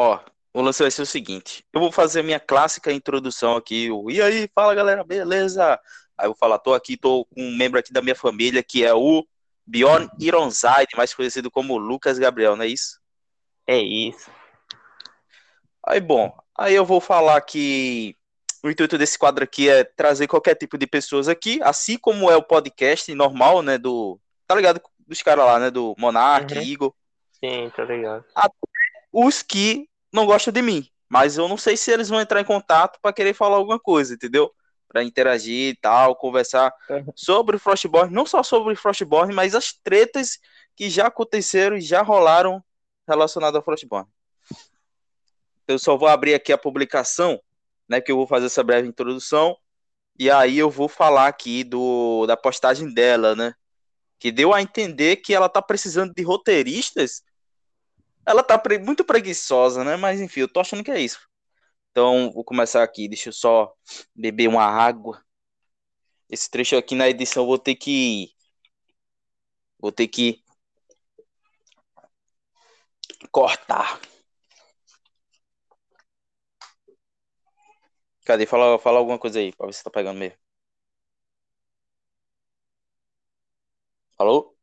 Ó, o lance vai ser o seguinte: eu vou fazer a minha clássica introdução aqui. O, e aí, fala galera, beleza? Aí eu vou falar, tô aqui, tô com um membro aqui da minha família que é o Bjorn Ironside, mais conhecido como Lucas Gabriel, não é isso? É isso. Aí, bom, aí eu vou falar que o intuito desse quadro aqui é trazer qualquer tipo de pessoas aqui, assim como é o podcast normal, né, do, tá ligado, dos caras lá, né, do Monark, Uhum. Igor, Sim, tá ligado. os que não gostam de mim, mas eu não sei se eles vão entrar em contato para querer falar alguma coisa, entendeu? Para interagir e tal, conversar Uhum. sobre o Frostborn, não só sobre o Frostborn, mas as tretas que já aconteceram e já rolaram relacionadas ao Frostborn. Eu só vou abrir aqui a publicação, né, que eu vou fazer essa breve introdução, e aí eu vou falar aqui do da postagem dela, né? Que deu a entender que ela tá precisando de roteiristas. Ela tá pre- muito preguiçosa, né? Mas enfim, eu tô achando que é isso. Então, vou começar aqui. Deixa eu só beber uma água. Esse trecho aqui na edição vou ter que. Vou ter que. Cortar. Cadê? Fala, fala alguma coisa aí, pra ver se tá pegando mesmo. Alô?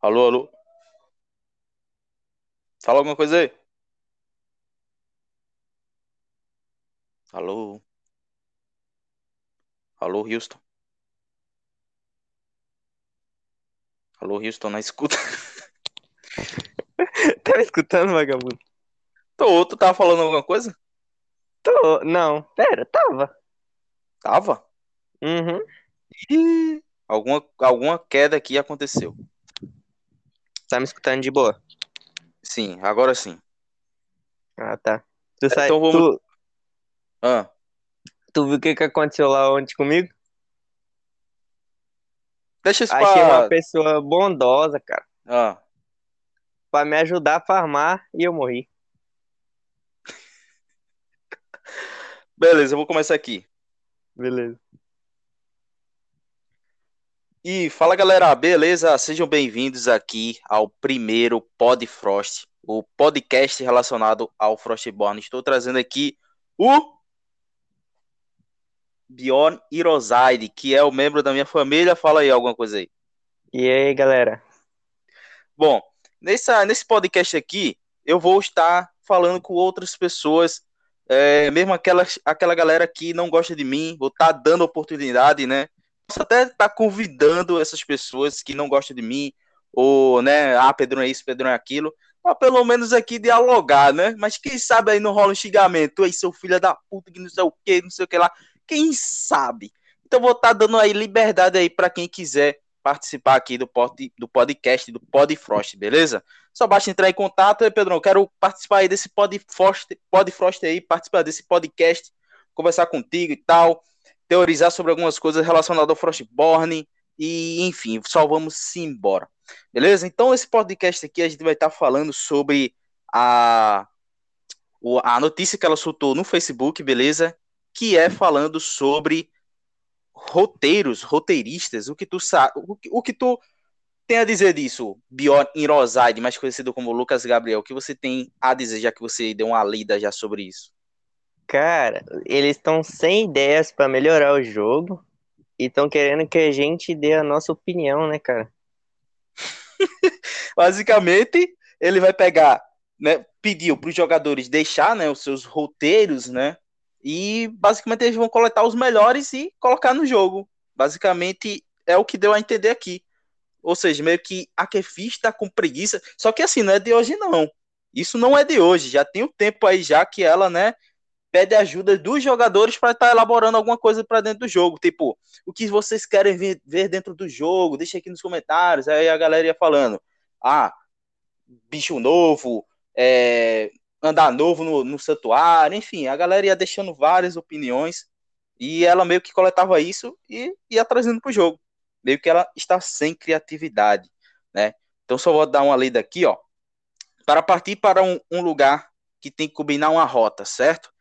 Alô, alô? Fala alguma coisa aí. Alô? Alô, Houston? Alô, Houston, na escuta. Tá me escutando, vagabundo? Tô, tu tava falando alguma coisa? Tô. Não, pera, tava. Tava? Uhum. Ih, alguma, alguma queda aqui aconteceu. Tá me escutando de boa? Sim, agora sim. Ah, tá. Tu, sai, Então vamos- tu, Ah, tu viu o que que aconteceu lá ontem comigo? deixa isso Achei uma pessoa bondosa, cara, Ah, pra me ajudar a farmar e eu morri. beleza, eu vou começar aqui. Beleza. E fala galera, beleza? Sejam bem-vindos aqui ao primeiro Pod Frost, o podcast relacionado ao Frostborn. Estou trazendo aqui o Bjorn Iroside, que é o membro da minha família. Fala aí alguma coisa aí. E aí, galera? Bom, nessa, nesse podcast aqui, eu vou estar falando com outras pessoas, é, mesmo aquela, aquela galera que não gosta de mim, vou estar dando oportunidade, né? Posso até estar convidando essas pessoas que não gostam de mim, ou, né, ah, Pedrão é isso, Pedrão é aquilo, pra pelo menos aqui dialogar, né? Mas quem sabe aí não rola um xingamento, aí seu filho da puta, que não sei o que, não sei o que lá, quem sabe? Então vou estar dando aí liberdade aí para quem quiser participar aqui do, pod, do podcast, do Podfrost, beleza? Só basta entrar em contato, aí, Pedrão, quero participar aí desse Podfrost, Podfrost aí, participar desse podcast, conversar contigo e tal, teorizar sobre algumas coisas relacionadas ao Frostborn e, enfim, só vamos embora. Beleza? Então, esse podcast aqui a gente vai estar falando sobre a, a notícia que ela soltou no Facebook, beleza? Que é falando sobre roteiros, roteiristas, o que tu sabe, o que, o que tu tem a dizer disso, Bjorn Iroside, mais conhecido como Lucas Gabriel, o que você tem a dizer, já que você deu uma lida já sobre isso? Cara, eles estão sem ideias pra melhorar o jogo e estão querendo que a gente dê a nossa opinião, né, cara? Basicamente, ele vai pegar, né, pediu para os jogadores deixar, né, os seus roteiros, né, e basicamente eles vão coletar os melhores e colocar no jogo. Basicamente é o que deu a entender aqui. Ou seja, meio que a Kefi está com preguiça, só que assim, não é de hoje não. Isso não é de hoje, já tem um tempo aí já que ela, né, pede ajuda dos jogadores para estar elaborando alguma coisa para dentro do jogo, tipo, o que vocês querem ver, dentro do jogo, deixa aqui nos comentários. Aí a galera ia falando: "Ah, bicho novo, é, andar novo no, no santuário, enfim, a galera ia deixando várias opiniões e ela meio que coletava isso e ia trazendo pro jogo. Meio que ela está sem criatividade, né? Então só vou dar uma lida aqui, ó. Para partir para um, um lugar que tem que combinar uma rota, certo?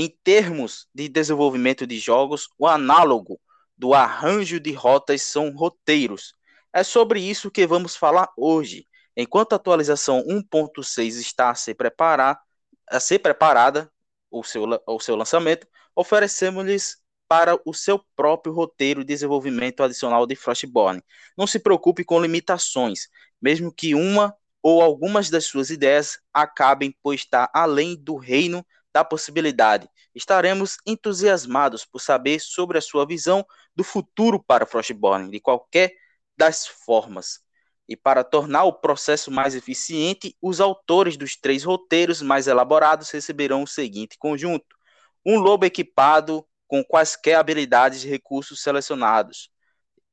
Em termos de desenvolvimento de jogos, o análogo do arranjo de rotas são roteiros. É sobre isso que vamos falar hoje. Enquanto a atualização 1.6 está a ser, preparar, a ser preparada, o seu, o seu lançamento, oferecemos-lhes para o seu próprio roteiro de desenvolvimento adicional de Frostborn. Não se preocupe com limitações, mesmo que uma ou algumas das suas ideias acabem por estar além do reino da possibilidade. Estaremos entusiasmados por saber sobre a sua visão do futuro para Frostborn, de qualquer das formas. E para tornar o processo mais eficiente, os autores dos três roteiros mais elaborados receberão o seguinte conjunto: um lobo equipado com quaisquer habilidades e recursos selecionados.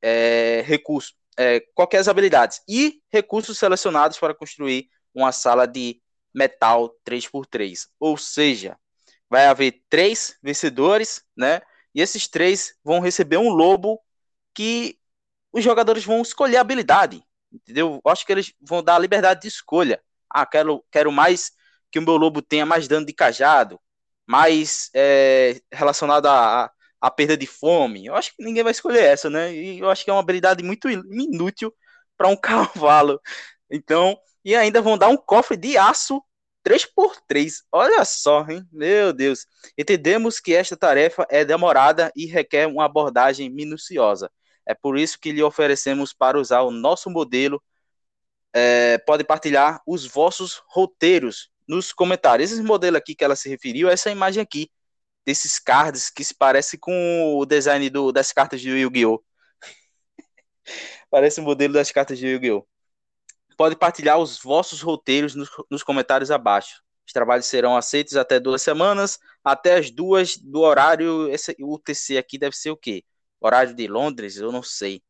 É, recurso, é, qualquer habilidades e recursos selecionados para construir uma sala de metal 3x3. Ou seja, vai haver três vencedores, né? E esses três vão receber um lobo que os jogadores vão escolher a habilidade, entendeu? Eu acho que eles vão dar a liberdade de escolha. Ah, quero, quero mais que o meu lobo tenha mais dano de cajado, mais é, relacionado a, a, perda de fome. Eu acho que ninguém vai escolher essa, né? E eu acho que é uma habilidade muito inútil para um cavalo. Então, e ainda vão dar um cofre de aço 3x3. Olha só, hein? Meu Deus. Entendemos que esta tarefa é demorada e requer uma abordagem minuciosa. É por isso que lhe oferecemos para usar o nosso modelo. É, pode partilhar os vossos roteiros nos comentários. Esse modelo aqui que ela se referiu, essa imagem aqui, desses cards que se parece com o design do, das cartas de Yu-Gi-Oh! parece o modelo das cartas de Yu-Gi-Oh! Pode partilhar os vossos roteiros nos, nos comentários abaixo. Os trabalhos serão aceitos até duas semanas, até as duas do horário. Esse UTC aqui deve ser o quê? Horário de Londres? Eu não sei.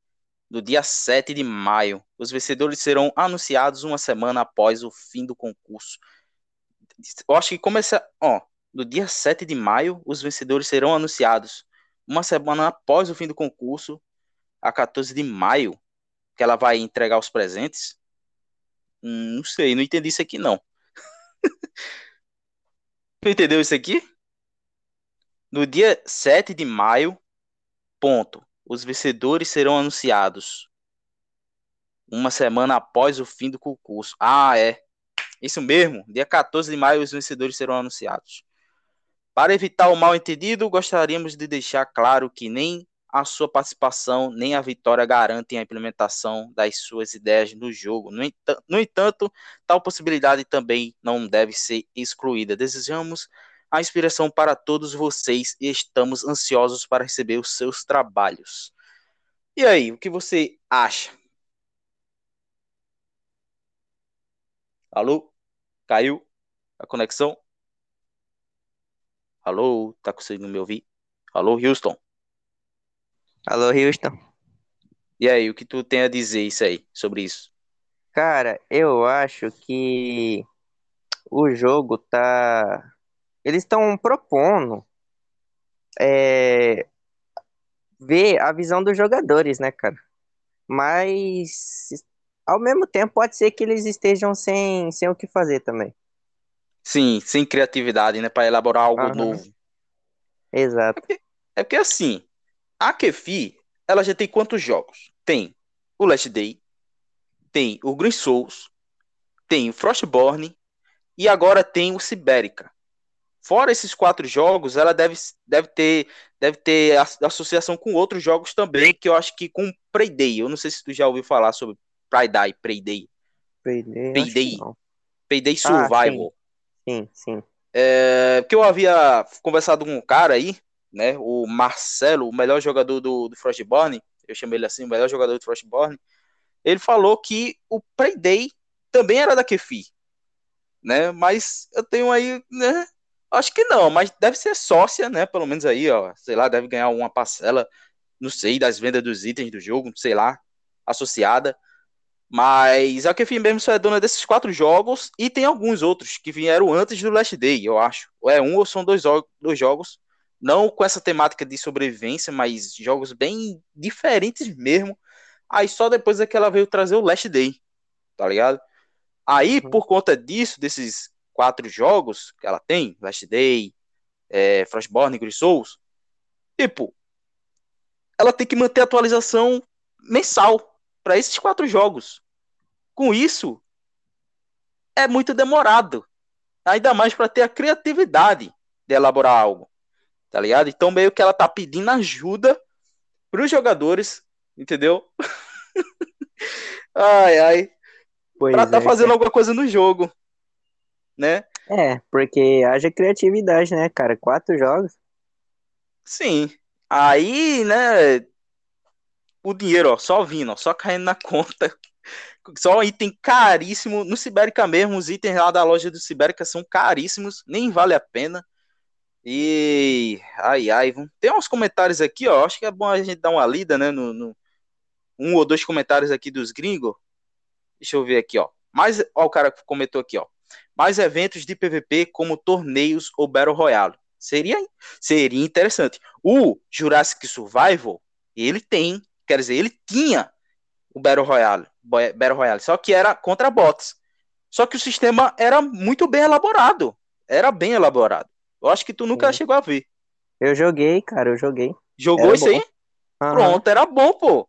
Do dia 7 de maio. Os vencedores serão anunciados uma semana após o fim do concurso eu acho que começa, ó, no dia 7 de maio, os vencedores serão anunciados. Uma semana após o fim do concurso, a 14 de maio, que ela vai entregar os presentes. Hum, não sei, não entendi isso aqui não. entendeu isso aqui? No dia 7 de maio, ponto. Os vencedores serão anunciados. Uma semana após o fim do concurso. Ah, é. Isso mesmo, dia 14 de maio os vencedores serão anunciados. Para evitar o mal entendido, gostaríamos de deixar claro que nem a sua participação nem a vitória garantem a implementação das suas ideias no jogo. No, entanto, no entanto, tal possibilidade também não deve ser excluída. Desejamos a inspiração para todos vocês e estamos ansiosos para receber os seus trabalhos. E aí, o que você acha? Alô? Caiu a conexão? Alô? Tá conseguindo me ouvir? Alô, Houston? Alô, Houston? E aí, o que tu tem a dizer isso aí, sobre isso? Cara, eu acho que o jogo tá. Eles estão propondo é... ver a visão dos jogadores, né, cara? Mas ao mesmo tempo, pode ser que eles estejam sem, sem o que fazer também. Sim, sem criatividade, né? Para elaborar algo uhum. novo. Exato. É porque, é porque assim, a Kefi, ela já tem quantos jogos? Tem o Last Day, tem o Green Souls, tem o Frostborn e agora tem o Sibérica. Fora esses quatro jogos, ela deve, deve ter deve ter associação com outros jogos também, que eu acho que com Payday. Eu não sei se tu já ouviu falar sobre Payday, Payday. Payday, Payday, Payday Survival. Ah, sim, sim. sim. É, porque eu havia conversado com um cara aí, né, o Marcelo, o melhor jogador do, do Frostborn, eu chamei ele assim, o melhor jogador do Frostborn, ele falou que o Payday também era da Kefi, né, mas eu tenho aí, né, acho que não, mas deve ser sócia, né, pelo menos aí, ó, sei lá, deve ganhar uma parcela, não sei, das vendas dos itens do jogo, sei lá, associada, mas a Kefim mesmo só é dona desses quatro jogos e tem alguns outros que vieram antes do Last Day, eu acho. Ou é um ou são dois, dois jogos, não com essa temática de sobrevivência, mas jogos bem diferentes mesmo. Aí só depois é que ela veio trazer o Last Day, tá ligado? Aí, uhum. por conta disso, desses quatro jogos que ela tem, Last Day, é, Frostborn e Gris Souls, tipo, ela tem que manter a atualização mensal para esses quatro jogos. Com isso, é muito demorado. Ainda mais para ter a criatividade de elaborar algo. Tá ligado? Então meio que ela tá pedindo ajuda pros jogadores, entendeu? ai, ai. Pois pra tá é, fazendo cara. alguma coisa no jogo, né? É, porque haja criatividade, né, cara? Quatro jogos. Sim. Aí, né, o dinheiro, ó, só vindo, ó, só caindo na conta. Só item caríssimo. No Sibérica mesmo, os itens lá da loja do Sibérica são caríssimos, nem vale a pena. E. Ai, ai. Tem uns comentários aqui, ó. Acho que é bom a gente dar uma lida, né? No, no... Um ou dois comentários aqui dos gringos. Deixa eu ver aqui, ó. Mais, ó, o cara comentou aqui, ó. Mais eventos de PVP como torneios ou Battle Royale. Seria, seria interessante. O Jurassic Survival, ele tem, quer dizer, ele tinha o Battle Royale, Battle Royale, só que era contra bots. Só que o sistema era muito bem elaborado. Era bem elaborado. Eu acho que tu nunca chegou a ver. Eu joguei, cara, eu joguei. Jogou era isso bom. aí? Uhum. Pronto, era bom, pô.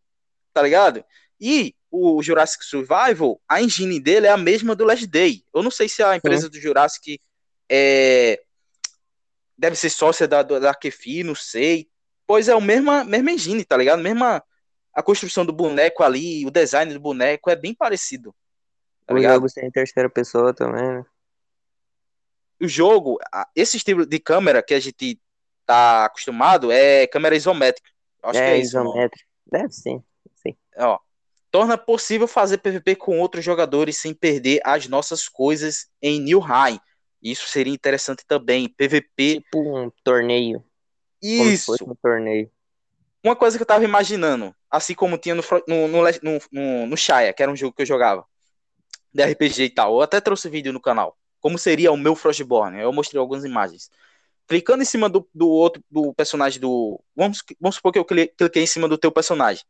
Tá ligado? E o Jurassic Survival, a engine dele é a mesma do Last Day. Eu não sei se a empresa Sim. do Jurassic é... deve ser sócia da, da Kefi, não sei. Pois é o mesma, mesma engine, tá ligado? Mesma a construção do boneco ali, o design do boneco é bem parecido. Tá o ligado? jogo tem terceira pessoa também, né? O jogo, esse estilo de câmera que a gente tá acostumado é câmera isométrica. Acho é, que é isométrica. Deve sim. sim. Ó, torna possível fazer PVP com outros jogadores sem perder as nossas coisas em New High. Isso seria interessante também. PVP. Tipo um torneio. Isso. um torneio. Uma coisa que eu tava imaginando, assim como tinha no, no, no, no, no Shaya, que era um jogo que eu jogava, de RPG e tal. Eu até trouxe vídeo no canal. Como seria o meu Frostborn. Eu mostrei algumas imagens. Clicando em cima do, do outro do personagem do. Vamos, vamos supor que eu cliquei em cima do teu personagem.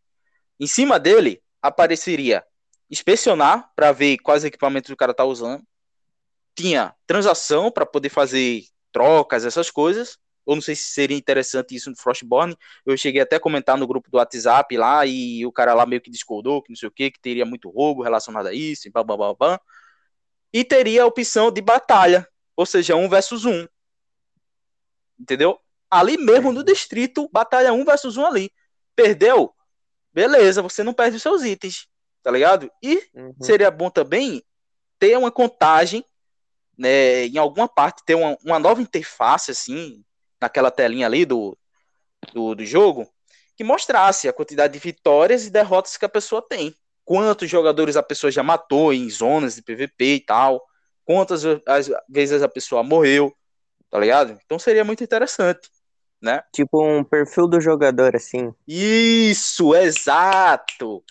Em cima dele apareceria inspecionar para ver quais equipamentos o cara tá usando. Tinha transação para poder fazer trocas, essas coisas. Eu não sei se seria interessante isso no Frostborn. Eu cheguei até a comentar no grupo do WhatsApp lá e o cara lá meio que discordou, que não sei o que, que teria muito roubo relacionado a isso, e blá, blá, blá, blá. E teria a opção de batalha, ou seja, um versus um. Entendeu? Ali mesmo no distrito, batalha um versus um ali. Perdeu? Beleza, você não perde os seus itens, tá ligado? E uhum. seria bom também ter uma contagem, né, em alguma parte, ter uma, uma nova interface, assim, naquela telinha ali do, do, do jogo, que mostrasse a quantidade de vitórias e derrotas que a pessoa tem. Quantos jogadores a pessoa já matou em zonas de PVP e tal. Quantas vezes a pessoa morreu, tá ligado? Então seria muito interessante, né? Tipo um perfil do jogador, assim. Isso, exato!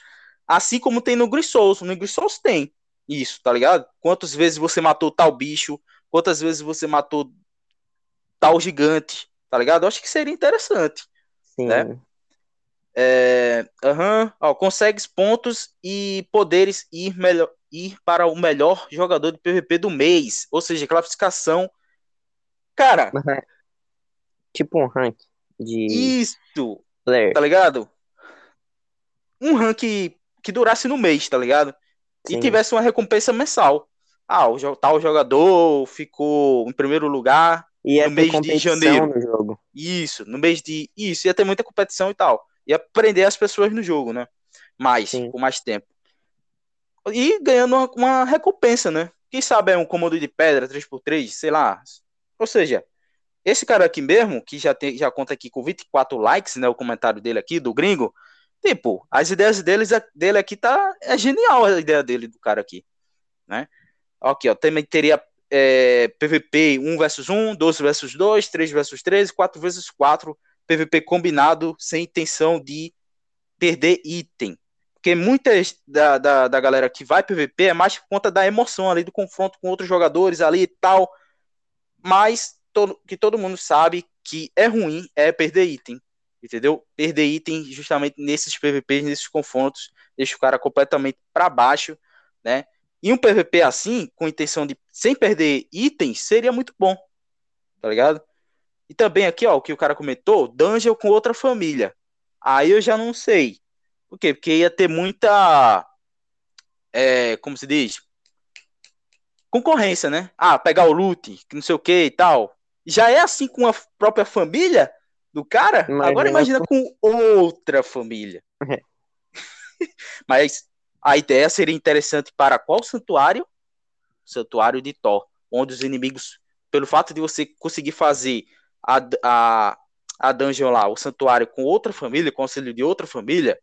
Assim como tem no Grisouls. No Grisouls tem isso, tá ligado? Quantas vezes você matou tal bicho, quantas vezes você matou tal gigante, tá ligado? Eu acho que seria interessante, Sim. né? É, uhum, ó, consegues pontos e poderes ir, melhor, ir para o melhor jogador de PVP do mês, ou seja, classificação. Cara, tipo um rank de isso, player. tá ligado? Um rank que durasse no mês, tá ligado? Sim. E tivesse uma recompensa mensal. Ah, o tal jogador ficou em primeiro lugar Ia no mês de janeiro. No jogo. Isso, no mês de. Isso, ia ter muita competição e tal. Ia prender as pessoas no jogo, né? Mais, Sim. com mais tempo. E ganhando uma, uma, recompensa, né? Quem sabe é um comando de pedra 3x3, sei lá. Ou seja, esse cara aqui mesmo, que já, tem, já conta aqui com 24 likes, né? O comentário dele aqui, do gringo. Tipo, as ideias deles, dele aqui tá. É genial a ideia dele, do cara aqui. Né? Aqui, ó. Também teria é, PVP 1 versus 1, 12 versus 2, 3 versus 3, 4 versus 4, PVP combinado sem intenção de perder item. Porque muitas da, da, da galera que vai PVP é mais por conta da emoção ali, do confronto com outros jogadores ali e tal. Mas todo, que todo mundo sabe que é ruim é perder item. Entendeu? Perder item justamente nesses PVPs, nesses confrontos, deixa o cara completamente para baixo, né? E um PVP assim, com intenção de sem perder itens, seria muito bom. Tá ligado? E também aqui, ó, o que o cara comentou, dungeon com outra família. Aí eu já não sei. Por quê? Porque ia ter muita. É, como se diz? concorrência, né? Ah, pegar o loot, que não sei o que e tal. Já é assim com a própria família do cara? Agora imagina com outra família. É. Mas a ideia seria interessante para qual santuário? Santuário de Thor, onde os inimigos, pelo fato de você conseguir fazer a, a, a dungeon lá, o santuário com outra família, com auxílio de outra família,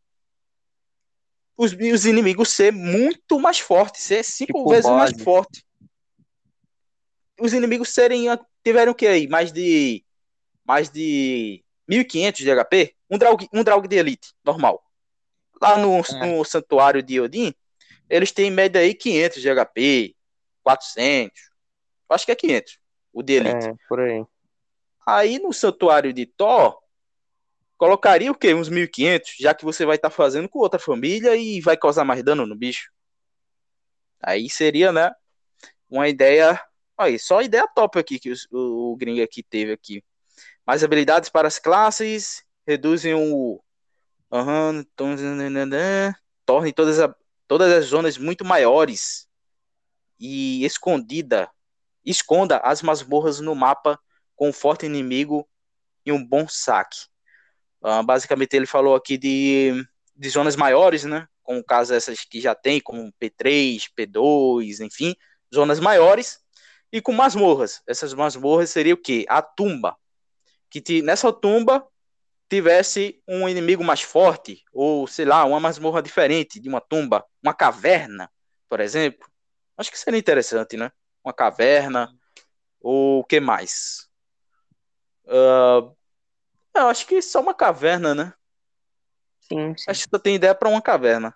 os, os inimigos ser muito mais fortes, ser cinco tipo vezes mais forte. Os inimigos serem tiveram o que aí? Mais de mais de 1500 de HP, um Draug, um Draug de Elite, normal. Lá no, é. no santuário de Odin, eles têm em média aí 500 de HP, 400. Acho que é 500, o de Elite. É, por aí. Aí no santuário de Thor, colocaria o quê? Uns 1500, já que você vai estar tá fazendo com outra família e vai causar mais dano no bicho. Aí seria, né, uma ideia, aí, só ideia top aqui que o, o gringo aqui teve aqui. Mais habilidades para as classes, reduzem o uhum, tornem todas, a, todas as zonas muito maiores e escondida, esconda as masmorras no mapa com um forte inimigo e um bom saque. Uh, basicamente, ele falou aqui de, de zonas maiores, né? Como caso essas que já tem, como P3, P2, enfim, zonas maiores, e com masmorras. Essas masmorras seria o quê? A tumba. Que te, nessa tumba tivesse um inimigo mais forte, ou sei lá, uma masmorra diferente de uma tumba, uma caverna, por exemplo. Acho que seria interessante, né? Uma caverna, ou o que mais? Uh, eu acho que só uma caverna, né? Sim, sim. Acho que só tem ideia para uma caverna.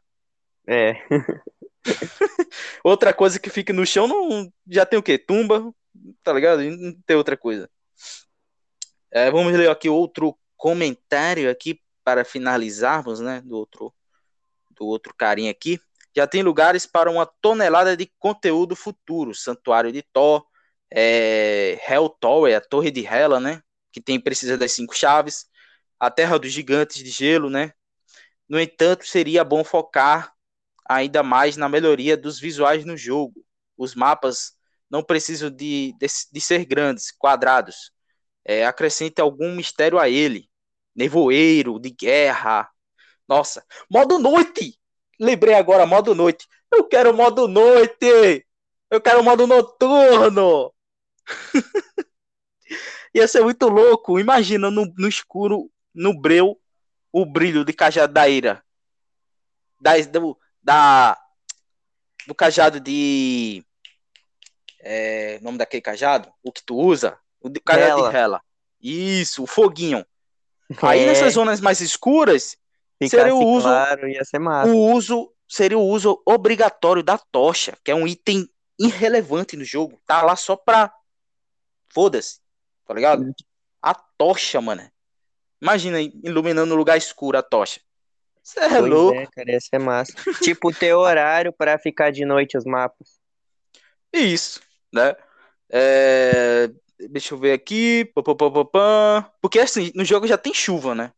É. outra coisa que fica no chão não já tem o quê? Tumba, tá ligado? Não tem outra coisa. É, vamos ler aqui outro comentário aqui para finalizarmos, né? Do outro, do outro carinha aqui. Já tem lugares para uma tonelada de conteúdo futuro. Santuário de Thor, é, Hell Tower, a Torre de Hela, né? Que tem precisa das cinco chaves, a Terra dos Gigantes de Gelo, né? No entanto, seria bom focar ainda mais na melhoria dos visuais no jogo. Os mapas não precisam de, de, de ser grandes, quadrados. É, acrescente algum mistério a ele. Nevoeiro, de guerra. Nossa, modo noite! Lembrei agora, modo noite. Eu quero modo noite! Eu quero modo noturno! Ia ser muito louco. Imagina no, no escuro, no breu, o brilho de cajado da ira. Da, do, da, do cajado de. É, nome daquele cajado? O que tu usa? O de, cajado Hela. de Hela. Isso, o foguinho. Aí é. nessas zonas mais escuras, seria o uso. Claro, ia ser massa. O uso seria o uso obrigatório da tocha, que é um item irrelevante no jogo. Tá lá só pra. Foda-se tá ligado? A tocha, mano. Imagina iluminando um lugar escuro a tocha. Você é pois louco. É, cara, ser massa. tipo, ter horário para ficar de noite os mapas. Isso, né? É... Deixa eu ver aqui. Porque assim, no jogo já tem chuva, né?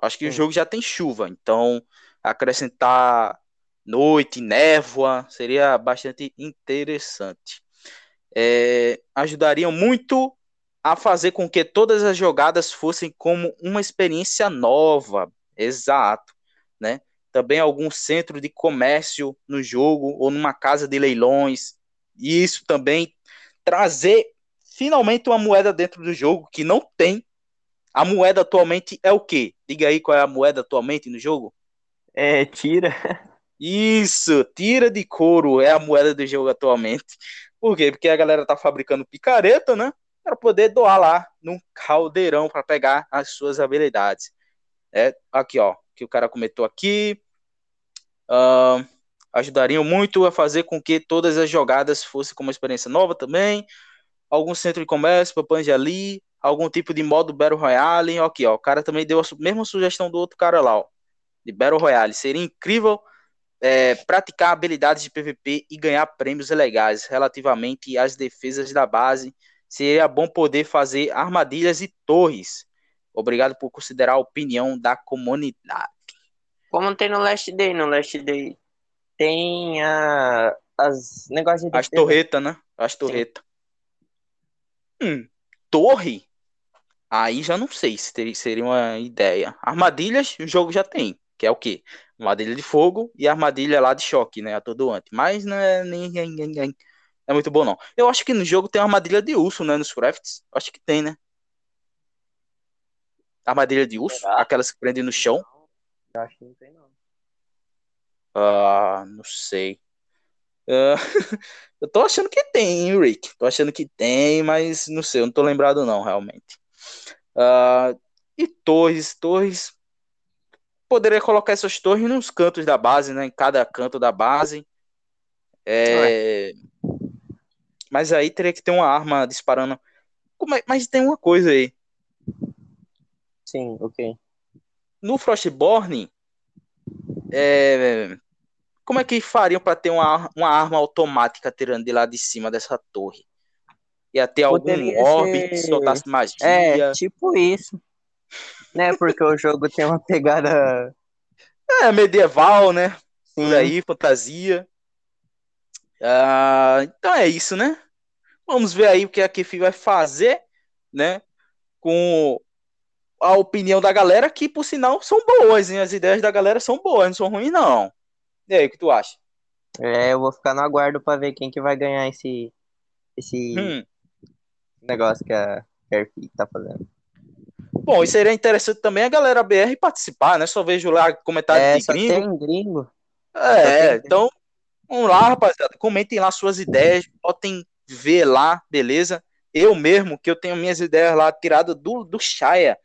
Acho que Sim. o jogo já tem chuva. Então, acrescentar noite, névoa, seria bastante interessante. É... Ajudariam muito a fazer com que todas as jogadas fossem como uma experiência nova. Exato, né? Também algum centro de comércio no jogo ou numa casa de leilões. E isso também trazer finalmente uma moeda dentro do jogo que não tem. A moeda atualmente é o quê? Diga aí qual é a moeda atualmente no jogo? É, tira. Isso, tira de couro é a moeda do jogo atualmente. Por quê? Porque a galera tá fabricando picareta, né? Para poder doar lá num caldeirão para pegar as suas habilidades. É, aqui, ó, que o cara comentou aqui. Uh, ajudariam muito a fazer com que todas as jogadas fossem como uma experiência nova também. Algum centro de comércio, Papanji ali, algum tipo de modo Battle Royale. Aqui, ó, o cara também deu a mesma sugestão do outro cara lá, ó, de Battle Royale. Seria incrível é, praticar habilidades de PVP e ganhar prêmios legais relativamente às defesas da base seria bom poder fazer armadilhas e torres. Obrigado por considerar a opinião da comunidade. Como tem no Last Day, no Last Day tem a, as negócios de As torretas, né? As torretas. Hum, torre? Aí já não sei se teria, seria uma ideia. Armadilhas, o jogo já tem. Que é o quê? Armadilha de fogo e armadilha lá de choque, né? Atordoante. Mas não é nem- é muito bom, não. Eu acho que no jogo tem armadilha de urso, né? Nos crafts. Acho que tem, né? Armadilha de urso, Será? aquelas que prendem no chão. Eu acho que não tem, não. Ah, não sei. Ah, eu tô achando que tem, hein, Rick. Tô achando que tem, mas não sei, eu não tô lembrado não, realmente. Ah, e torres, torres. Poderia colocar essas torres nos cantos da base, né? Em cada canto da base. É, Mas aí teria que ter uma arma disparando. É- Mas tem uma coisa aí. Sim, ok. No Frostborn, é, como é que fariam para ter uma, uma arma automática tirando de lá de cima dessa torre? Ia ter algum Poderia orbe que ser- soltasse magia? É, tipo isso. Né, porque o jogo tem uma pegada. É, medieval, né? Sim, Por aí, fantasia. Ah, então é isso, né? Vamos ver aí o que a Kefi vai fazer, né? Com a opinião da galera, que por sinal são boas, hein? As ideias da galera são boas, não são ruins, não. E aí, o que tu acha? É, eu vou ficar no aguardo pra ver quem que vai ganhar esse, esse Hum. negócio que a Kerfi tá fazendo. Bom, e seria interessante também a galera BR participar, né? Só vejo lá comentários É, de só gringo. tem gringo. É, tem- então, vamos lá, rapaziada. Comentem lá suas ideias, botem ver lá, beleza? Eu mesmo, que eu tenho minhas ideias lá tiradas do, do Shaya,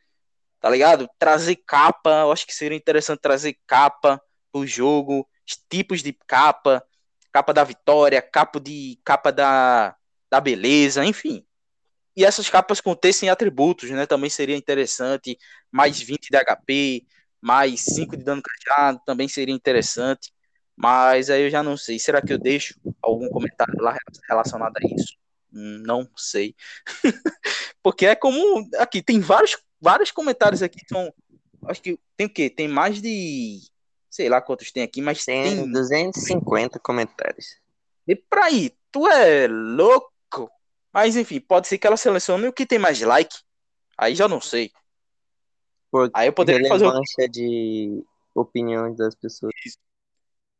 tá ligado? Trazer capa, eu acho que seria interessante trazer capa pro jogo, os tipos de capa, capa da vitória, capa de capa da, da beleza, enfim. E essas capas contessem atributos, né? Também seria interessante. Mais 20 de HP, mais 5 de dano cajado, também seria interessante. Mas aí eu já não sei. Será que eu deixo algum comentário lá relacionado a isso? Não sei. Porque é como. Aqui, tem vários, vários comentários aqui. São. Acho que tem o quê? Tem mais de. Sei lá quantos tem aqui, mas Tem tem. 250 comentários. E pra aí, tu é louco? Mas enfim, pode ser que ela selecione o que tem mais like. Aí já não sei. Por Aí eu poderia fazer de opiniões das pessoas.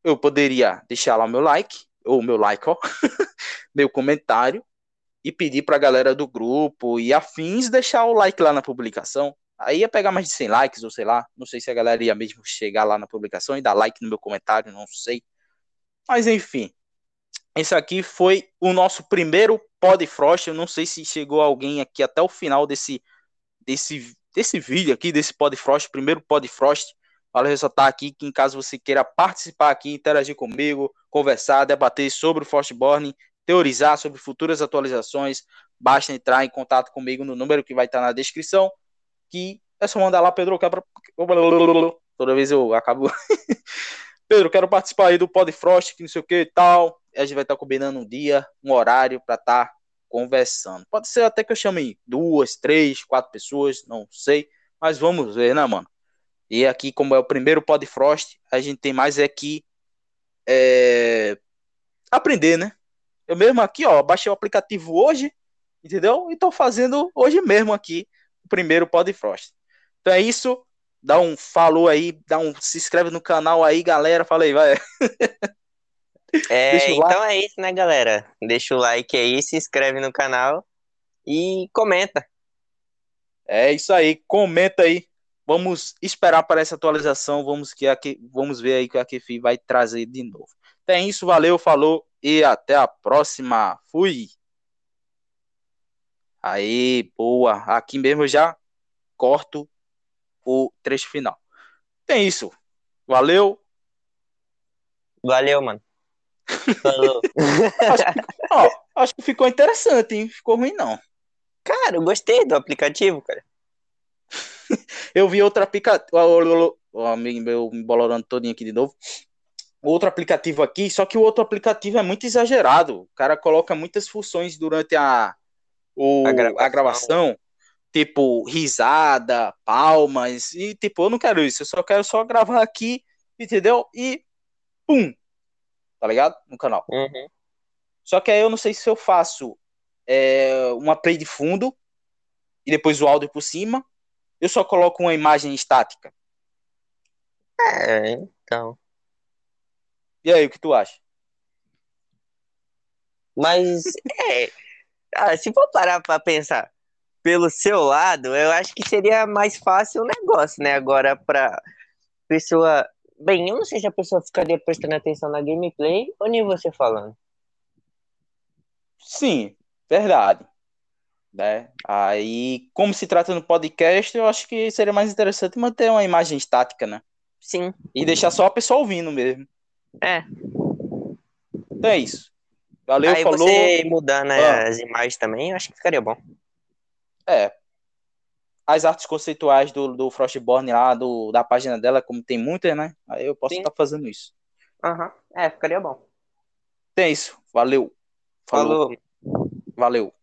Eu poderia deixar lá o meu like, ou meu like, ó, meu comentário, e pedir pra galera do grupo e afins deixar o like lá na publicação. Aí ia pegar mais de 100 likes, ou sei lá, não sei se a galera ia mesmo chegar lá na publicação e dar like no meu comentário, não sei. Mas enfim, esse aqui foi o nosso primeiro Pod Frost. Eu não sei se chegou alguém aqui até o final desse, desse, desse vídeo aqui, desse Pod Frost, primeiro Pod Frost. Vale ressaltar aqui que, em caso você queira participar aqui, interagir comigo, conversar, debater sobre o Frostborn, teorizar sobre futuras atualizações, basta entrar em contato comigo no número que vai estar na descrição. Que é só mandar lá, Pedro. Quero... Toda vez eu acabo. Pedro, quero participar aí do Pod Frost, que não sei o que e tal. A gente vai estar combinando um dia, um horário para estar conversando. Pode ser até que eu chame duas, três, quatro pessoas, não sei. Mas vamos ver, né, mano? E aqui, como é o primeiro Pod Frost, a gente tem mais é que é, aprender, né? Eu mesmo aqui, ó, baixei o aplicativo hoje, entendeu? E tô fazendo hoje mesmo aqui o primeiro Pod Frost. Então é isso. Dá um falou aí, dá um se inscreve no canal aí, galera. Fala aí, vai. É, então é isso, né, galera? Deixa o like aí, se inscreve no canal e comenta. É isso aí, comenta aí. Vamos esperar para essa atualização. Vamos que vamos ver aí o que a Kefi vai trazer de novo. Então é isso, valeu, falou e até a próxima. Fui. Aí, boa. Aqui mesmo eu já corto o trecho final. Tem isso. Valeu. Valeu, mano. Falou. Ó, acho que ficou interessante, hein? Ficou ruim não. Cara, eu gostei do aplicativo, cara. Eu vi outro aplicativo. O amigo meu me bolorando todinho aqui de novo. Outro aplicativo aqui, só que o outro aplicativo é muito exagerado. O cara coloca muitas funções durante a, o, A a, gravação. gravação. Tipo, risada, palmas. E, tipo, eu não quero isso. Eu só quero só gravar aqui, entendeu? E, pum. tá ligado? No canal. Uhum. Só que aí eu não sei se eu faço é, uma play de fundo e depois o áudio por cima. Eu só coloco uma imagem estática. É, então. E aí, o que tu acha? Mas, é. Ah, se for parar pra pensar pelo seu lado, eu acho que seria mais fácil o negócio, né? Agora, pra pessoa. Bem, eu não sei se a pessoa ficaria prestando atenção na gameplay ou nem você falando. Sim, verdade. Né? Aí, como se trata no podcast, eu acho que seria mais interessante manter uma imagem estática, né? Sim. E deixar só a pessoa ouvindo mesmo. É. Então é isso. Valeu, Aí falou. você mudar né, Ah. as imagens também, eu acho que ficaria bom. É. As artes conceituais do, do Frostborn lá, do, da página dela, como tem muitas, né? Aí eu posso estar fazendo isso. Aham. É, ficaria bom. Então é isso. Valeu. Falou. Valeu.